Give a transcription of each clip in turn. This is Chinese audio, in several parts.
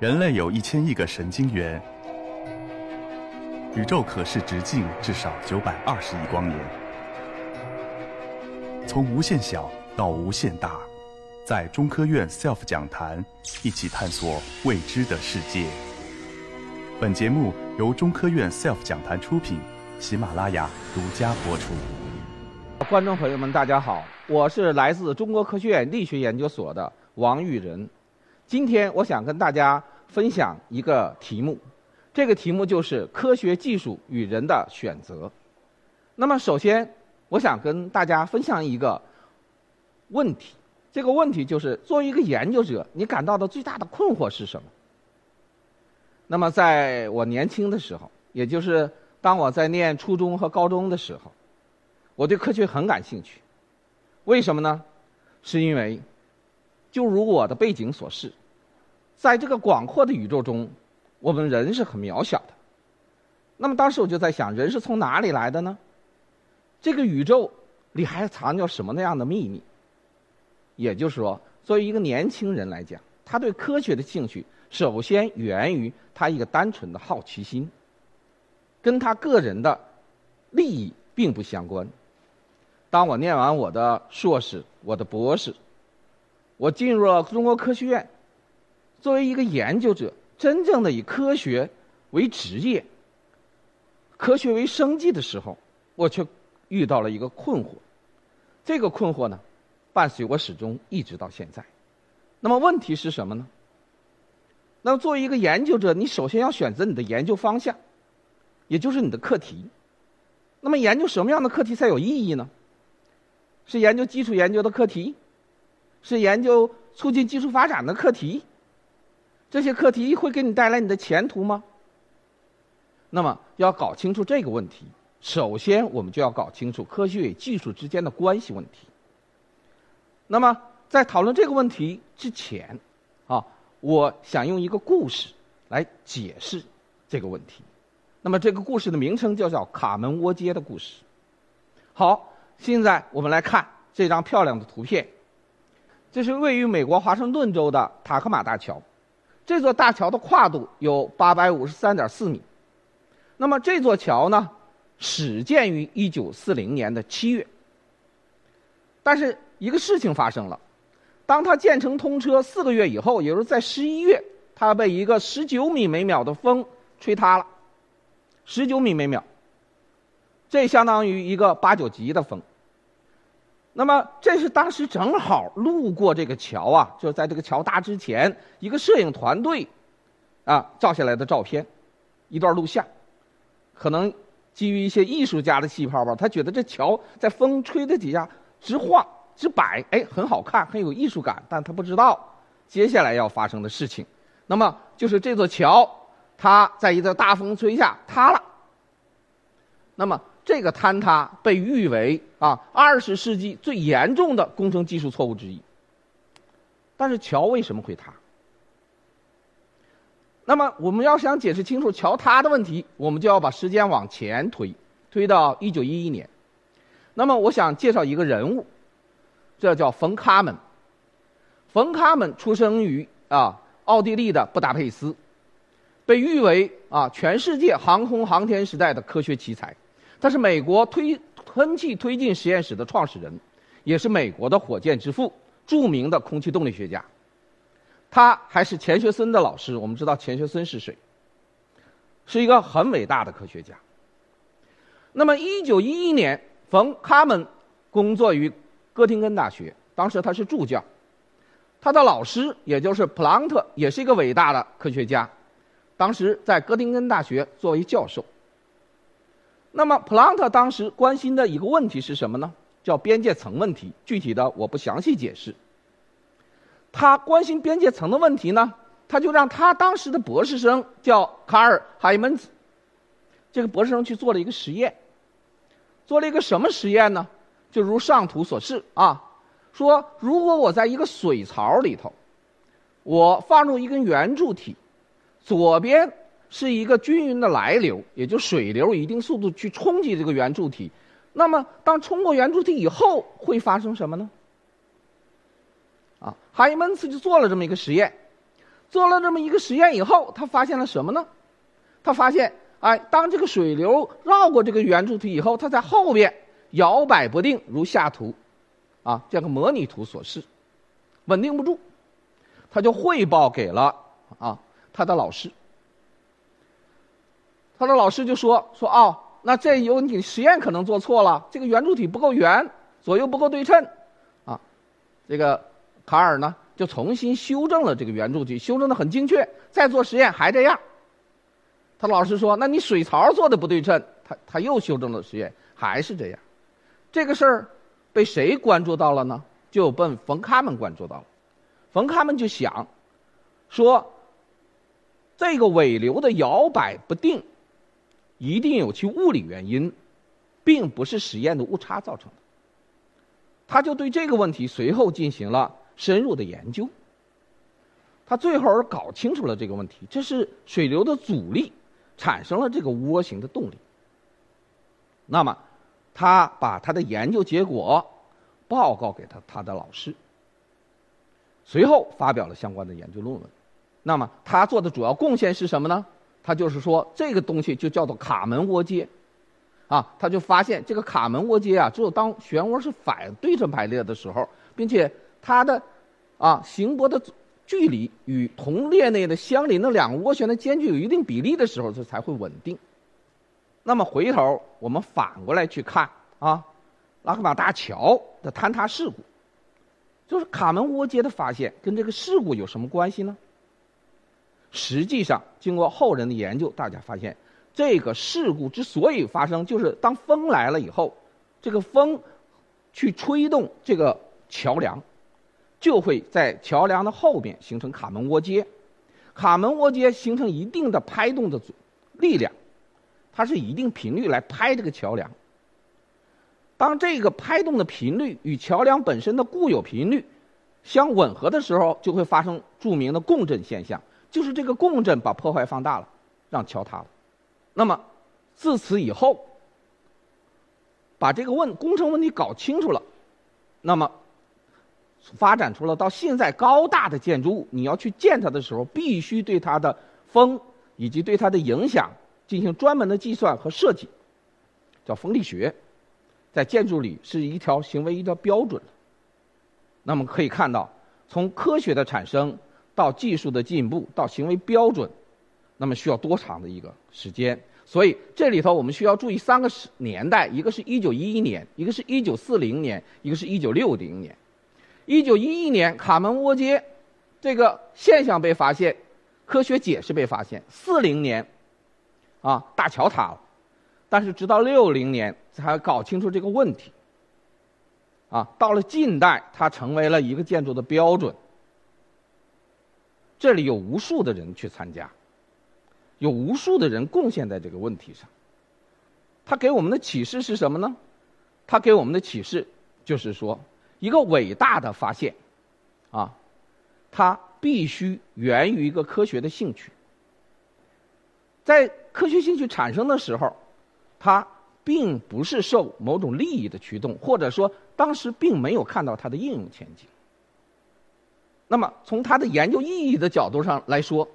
人类有一千亿个神经元，宇宙可视直径至少九百二十亿光年。从无限小到无限大，在中科院 SELF 讲坛一起探索未知的世界。本节目由中科院 SELF 讲坛出品，喜马拉雅独家播出。观众朋友们，大家好，我是来自中国科学院力学研究所的王玉仁。今天我想跟大家分享一个题目，这个题目就是科学技术与人的选择。那么，首先我想跟大家分享一个问题，这个问题就是作为一个研究者，你感到的最大的困惑是什么？那么，在我年轻的时候，也就是当我在念初中和高中的时候，我对科学很感兴趣。为什么呢？是因为就如我的背景所示，在这个广阔的宇宙中，我们人是很渺小的。那么当时我就在想，人是从哪里来的呢？这个宇宙里还藏着什么那样的秘密？也就是说，作为一个年轻人来讲，他对科学的兴趣首先源于他一个单纯的好奇心，跟他个人的利益并不相关。当我念完我的硕士、我的博士，我进入了中国科学院，作为一个研究者，真正的以科学为职业、科学为生计的时候，我却遇到了一个困惑。这个困惑呢，伴随我始终一直到现在。那么问题是什么呢？那么作为一个研究者，你首先要选择你的研究方向，也就是你的课题。那么研究什么样的课题才有意义呢？是研究基础研究的课题，是研究促进技术发展的课题。这些课题会给你带来你的前途吗？那么要搞清楚这个问题，首先我们就要搞清楚科学与技术之间的关系问题。那么在讨论这个问题之前，啊，我想用一个故事来解释这个问题。那么这个故事的名称就叫《卡门窝街的故事》。好，现在我们来看这张漂亮的图片。这是位于美国华盛顿州的塔克马大桥，这座大桥的跨度有八百五十三点四米。那么这座桥呢，始建于一九四零年的七月。但是一个事情发生了，当它建成通车四个月以后，也就是在十一月，它被一个十九米每秒的风吹塌了。十九米每秒，这相当于一个八九级的风。那么这是当时正好路过这个桥啊，就是在这个桥搭之前，一个摄影团队啊照下来的照片，一段录像。可能基于一些艺术家的细胞吧，他觉得这桥在风吹的底下直晃直摆，哎，很好看，很有艺术感。但他不知道接下来要发生的事情。那么就是这座桥，它在一个大风吹下塌了。那么这个坍塌被誉为啊二十世纪最严重的工程技术错误之一。但是桥为什么会塌？那么我们要想解释清楚桥塌的问题，我们就要把时间往前推，推到一九一一年。那么我想介绍一个人物，这叫冯·卡门。冯·卡门出生于啊奥地利的布达佩斯，被誉为啊全世界航空航天时代的科学奇才。他是美国推喷气推进实验室的创始人，也是美国的火箭之父，著名的空气动力学家。他还是钱学森的老师。我们知道钱学森是谁？是一个很伟大的科学家。那么，一九一一年，冯·卡门工作于哥廷根大学，当时他是助教。他的老师也就是普朗特，也是一个伟大的科学家，当时在哥廷根大学作为教授。那么，普朗特当时关心的一个问题是什么呢？叫边界层问题。具体的我不详细解释。他关心边界层的问题呢，他就让他当时的博士生叫卡尔·海门子，这个博士生去做了一个实验，做了一个什么实验呢？就如上图所示啊，说如果我在一个水槽里头，我放入一根圆柱体，左边是一个均匀的来流，也就水流一定速度去冲击这个圆柱体，那么当冲过圆柱体以后会发生什么呢？啊，哈伊门茨就做了这么一个实验，做了这么一个实验以后，他发现了什么呢？他发现，哎，当这个水流绕过这个圆柱体以后，它在后边摇摆不定，如下图，啊，这个模拟图所示，稳定不住。他就汇报给了啊他的老师。他的老师就说说哦，那这有你实验可能做错了，这个圆柱体不够圆，左右不够对称，啊，这个卡尔呢就重新修正了这个圆柱体，修正的很精确，再做实验还这样。他老师说，那你水槽做的不对称，他他又修正了实验，还是这样。这个事儿被谁关注到了呢？就被冯卡门关注到了。冯卡门就想说，这个尾流的摇摆不定。一定有其物理原因，并不是实验的误差造成的。他就对这个问题随后进行了深入的研究。他最后搞清楚了这个问题，这是水流的阻力产生了这个涡形的动力。那么，他把他的研究结果报告给他他的老师，随后发表了相关的研究论文。那么，他做的主要贡献是什么呢？他就是说，这个东西就叫做卡门涡街，啊，他就发现这个卡门涡街啊，只有当漩涡是反对称排列的时候，并且它的啊行波的距离与同列内的相邻的两个涡旋的间距有一定比例的时候，它才会稳定。那么回头我们反过来去看啊，拉克马大桥的坍塌事故，就是卡门涡街的发现跟这个事故有什么关系呢？实际上，经过后人的研究，大家发现，这个事故之所以发生，就是当风来了以后，这个风去吹动这个桥梁，就会在桥梁的后边形成卡门涡街，卡门涡街形成一定的拍动的力量，它是一定频率来拍这个桥梁。当这个拍动的频率与桥梁本身的固有频率相吻合的时候，就会发生著名的共振现象。就是这个共振把破坏放大了，让桥塌了。那么自此以后，把这个问工程问题搞清楚了，那么发展出了到现在高大的建筑物，你要去建它的时候，必须对它的风以及对它的影响进行专门的计算和设计，叫风力学，在建筑里是一条行为一条标准。那么可以看到，从科学的产生。到技术的进步，到行为标准，那么需要多长的一个时间？所以这里头我们需要注意三个时年代：一个是一九一一年，一个是一九四零年，一个是一九六零年。一九一一年，卡门涡街这个现象被发现，科学解释被发现。四零年，啊，大桥塌了，但是直到六零年才搞清楚这个问题。啊，到了近代，它成为了一个建筑的标准。这里有无数的人去参加，有无数的人贡献在这个问题上。他给我们的启示是什么呢？他给我们的启示就是说，一个伟大的发现，啊，它必须源于一个科学的兴趣。在科学兴趣产生的时候，它并不是受某种利益的驱动，或者说当时并没有看到它的应用前景。那么，从它的研究意义的角度上来说，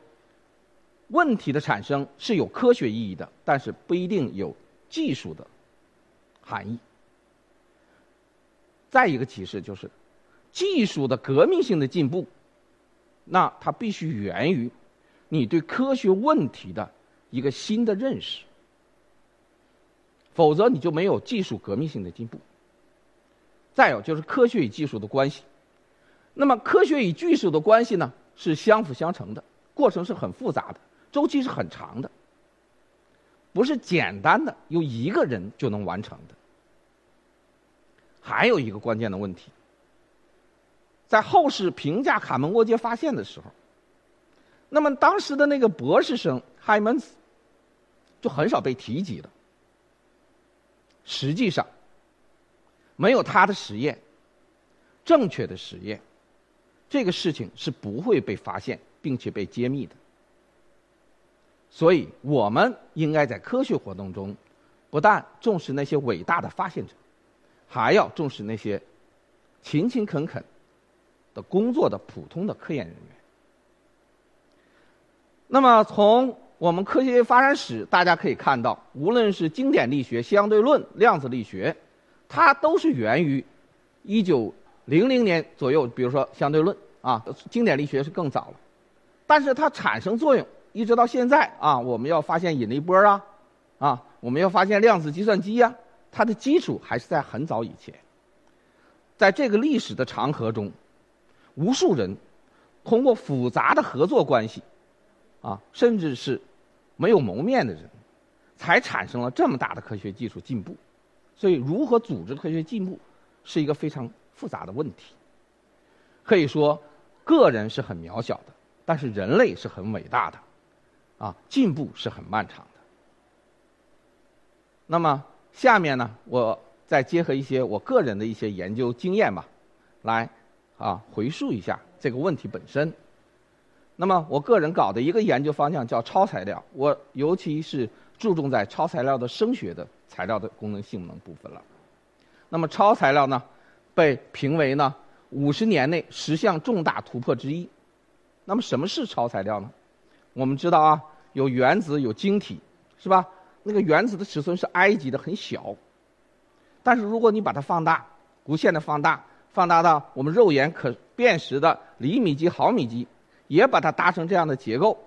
问题的产生是有科学意义的，但是不一定有技术的含义。再一个启示就是，技术的革命性的进步，那它必须源于你对科学问题的一个新的认识，否则你就没有技术革命性的进步。再有就是科学与技术的关系。那么，科学与技术的关系呢，是相辅相成的，过程是很复杂的，周期是很长的，不是简单的由一个人就能完成的。还有一个关键的问题，在后世评价卡门涡接发现的时候，那么当时的那个博士生海门斯就很少被提及了。实际上，没有他的实验，正确的实验。这个事情是不会被发现并且被揭秘的，所以我们应该在科学活动中，不但重视那些伟大的发现者，还要重视那些勤勤恳恳的工作的普通的科研人员。那么从我们科学发展史，大家可以看到，无论是经典力学、相对论、量子力学，它都是源于一九零零年左右。比如说相对论啊，经典力学是更早了，但是它产生作用一直到现在啊，我们要发现引力波啊，啊，我们要发现量子计算机呀，它的基础还是在很早以前。在这个历史的长河中，无数人通过复杂的合作关系，啊，甚至是没有谋面的人，才产生了这么大的科学技术进步。所以，如何组织科学进步，是一个非常复杂的问题。可以说，个人是很渺小的，但是人类是很伟大的，啊，进步是很漫长的。那么，下面呢，我。再结合一些我个人的一些研究经验吧，来啊回溯一下这个问题本身。那么我个人搞的一个研究方向叫超材料，我尤其是注重在超材料的声学的材料的功能性能部分了。那么超材料呢，被评为呢五十年内十项重大突破之一。那么什么是超材料呢？我们知道啊，有原子有晶体，是吧？那个原子的尺寸是埃及的，很小。但是如果你把它放大，无限的放大，放大到我们肉眼可辨识的厘米级、毫米级，也把它搭成这样的结构，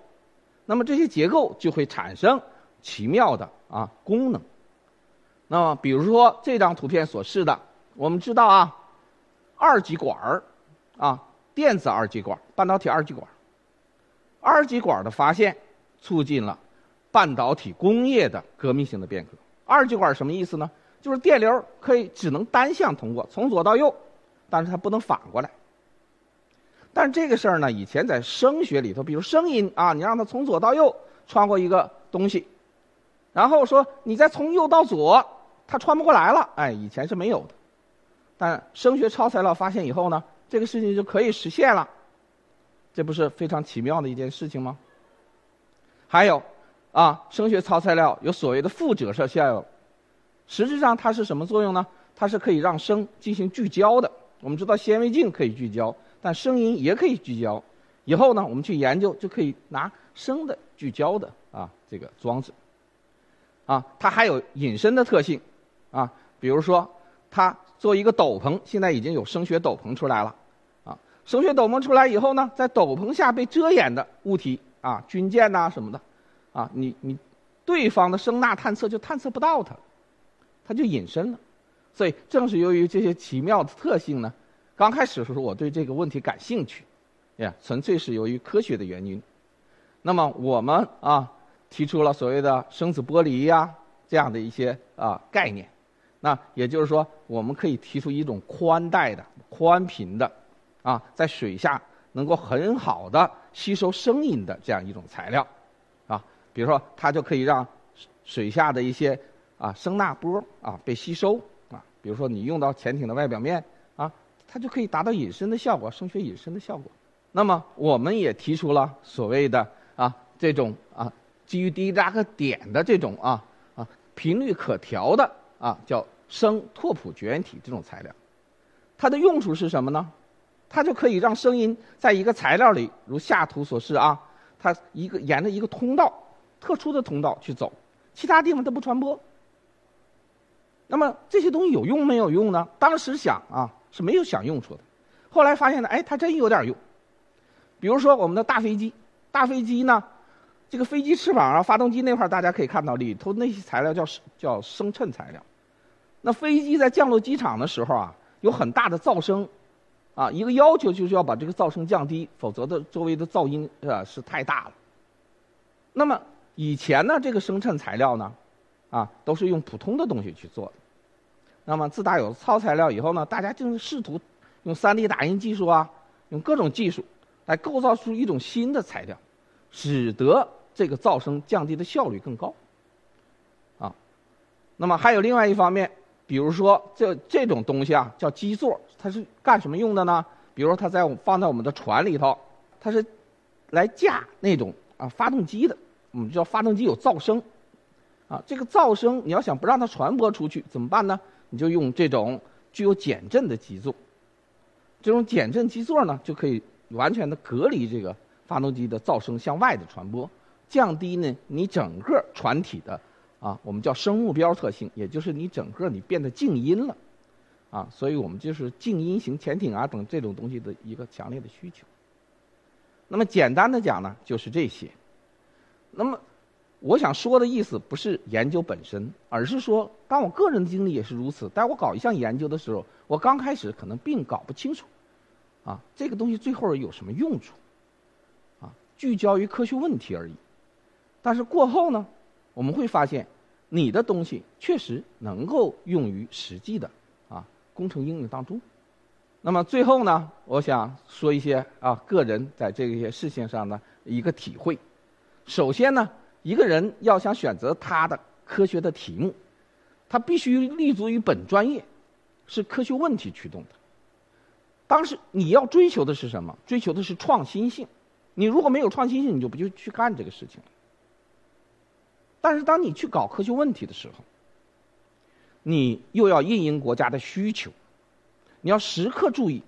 那么这些结构就会产生奇妙的啊功能。那么比如说这张图片所示的，我们知道啊，二极管儿啊，电子二极管、半导体二极管，二极管的发现促进了半导体工业的革命性的变革。二极管什么意思呢？就是电流可以只能单向通过，从左到右，但是它不能反过来。但这个事儿呢，以前在声学里头，比如声音啊，你让它从左到右穿过一个东西，然后说你再从右到左，它穿不过来了。哎，以前是没有的。但声学超材料发现以后呢，这个事情就可以实现了，这不是非常奇妙的一件事情吗？还有啊，声学超材料有所谓的副折射效应。实质上它是什么作用呢？它是可以让声进行聚焦的。我们知道显微镜可以聚焦，但声音也可以聚焦。以后呢，我们去研究就可以拿声的聚焦的啊这个装置。啊，它还有隐身的特性，啊，比如说它做一个斗篷，现在已经有声学斗篷出来了。啊，声学斗篷出来以后呢，在斗篷下被遮掩的物体啊，军舰呐什么的，啊，你你对方的声呐探测就探测不到它。它就隐身了，所以正是由于这些奇妙的特性呢，刚开始的时候我对这个问题感兴趣，呀，纯粹是由于科学的原因。那么我们啊提出了所谓的声子剥离呀这样的一些啊概念，那也就是说我们可以提出一种宽带的、宽频的，啊，在水下能够很好的吸收声音的这样一种材料，啊，比如说它就可以让水下的一些。啊，声呐波啊被吸收啊，比如说你用到潜艇的外表面啊，它就可以达到隐身的效果，声学隐身的效果。那么我们也提出了所谓的啊这种啊基于迪扎克点的这种啊啊频率可调的啊叫声拓扑绝缘体这种材料，它的用处是什么呢？它就可以让声音在一个材料里，如下图所示啊，它一个沿着一个通道，特殊的通道去走，其他地方它不传播。那么这些东西有用没有用呢？当时想啊是没有想用处的，后来发现呢，哎，它真有点用。比如说我们的大飞机，大飞机呢，这个飞机翅膀啊、发动机那块大家可以看到里头那些材料叫叫声衬材料。那飞机在降落机场的时候啊，有很大的噪声，啊，一个要求就是要把这个噪声降低，否则的周围的噪音啊是太大了。那么以前呢，这个声衬材料呢？啊，都是用普通的东西去做的。那么自打有了超材料以后呢，大家就是试图用 3D 打印技术啊，用各种技术来构造出一种新的材料，使得这个噪声降低的效率更高。啊，那么还有另外一方面，比如说这这种东西啊，叫基座，它是干什么用的呢？比如说它在放在我们的船里头，它是来架那种啊发动机的。我们知道发动机有噪声。啊，这个噪声你要想不让它传播出去怎么办呢？你就用这种具有减震的基座。这种减震基座呢，就可以完全的隔离这个发动机的噪声向外的传播，降低呢你整个船体的啊我们叫声目标特性，也就是你整个你变得静音了，啊，所以我们就是静音型潜艇啊等这种东西的一个强烈的需求。那么简单的讲呢，就是这些。那么我想说的意思不是研究本身，而是说，当我个人的经历也是如此。当我搞一项研究的时候，我刚开始可能并搞不清楚，啊，这个东西最后有什么用处，啊，聚焦于科学问题而已。但是过后呢，我们会发现，你的东西确实能够用于实际的啊工程应用当中。那么最后呢，我想说一些啊个人在这些事情上的一个体会。首先呢，一个人要想选择他的科学的题目，他必须立足于本专业，是科学问题驱动的。当时你要追求的是什么？追求的是创新性。你如果没有创新性，你就不就去干这个事情了。但是当你去搞科学问题的时候，你又要应应国家的需求。你要时刻注意，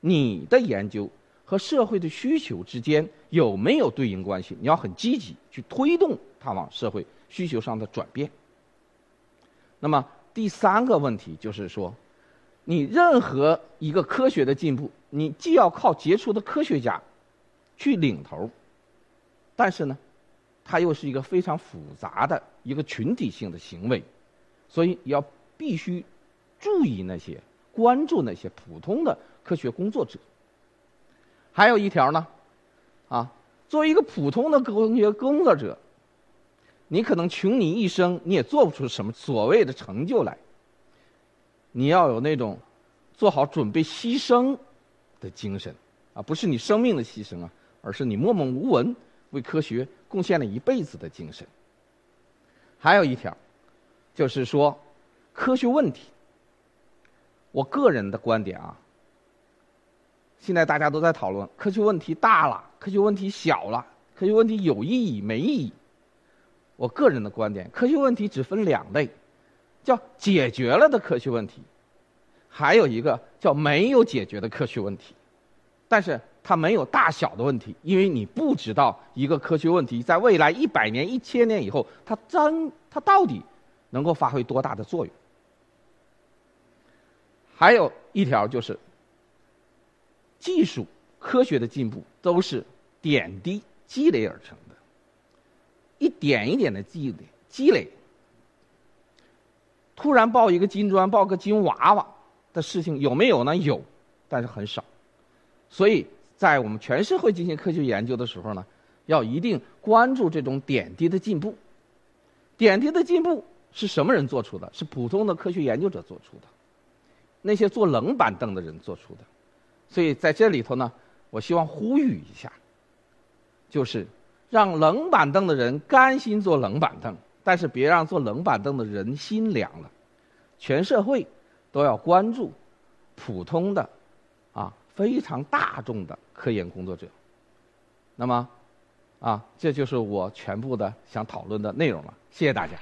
你的研究和社会的需求之间有没有对应关系？你要很积极去推动它往社会需求上的转变。那么第三个问题就是说，你任何一个科学的进步，你既要靠杰出的科学家去领头，但是呢，它又是一个非常复杂的一个群体性的行为，所以要必须注意那些。关注那些普通的科学工作者。还有一条呢，啊，作为一个普通的科学工作者，你可能穷你一生，你也做不出什么所谓的成就来。你要有那种做好准备牺牲的精神，啊，不是你生命的牺牲啊，而是你默默无闻为科学贡献了一辈子的精神。还有一条，就是说科学问题。我个人的观点啊，现在大家都在讨论科学问题大了，科学问题小了，科学问题有意义没意义？我个人的观点，科学问题只分两类，叫解决了的科学问题，还有一个叫没有解决的科学问题。但是它没有大小的问题，因为你不知道一个科学问题在未来一百年、一千年以后，它真它到底能够发挥多大的作用。还有一条就是，技术科学的进步都是点滴积累而成的，一点一点的积累积累。突然抱一个金砖、抱个金娃娃的事情有没有呢？有，但是很少。所以在我们全社会进行科学研究的时候呢，要一定关注这种点滴的进步。点滴的进步是什么人做出的？是普通的科学研究者做出的。那些坐冷板凳的人做出的，所以在这里头呢，我希望呼吁一下，就是让冷板凳的人甘心坐冷板凳，但是别让坐冷板凳的人心凉了。全社会都要关注普通的、非常大众的科研工作者。那么，啊，这就是我全部的想讨论的内容了。谢谢大家。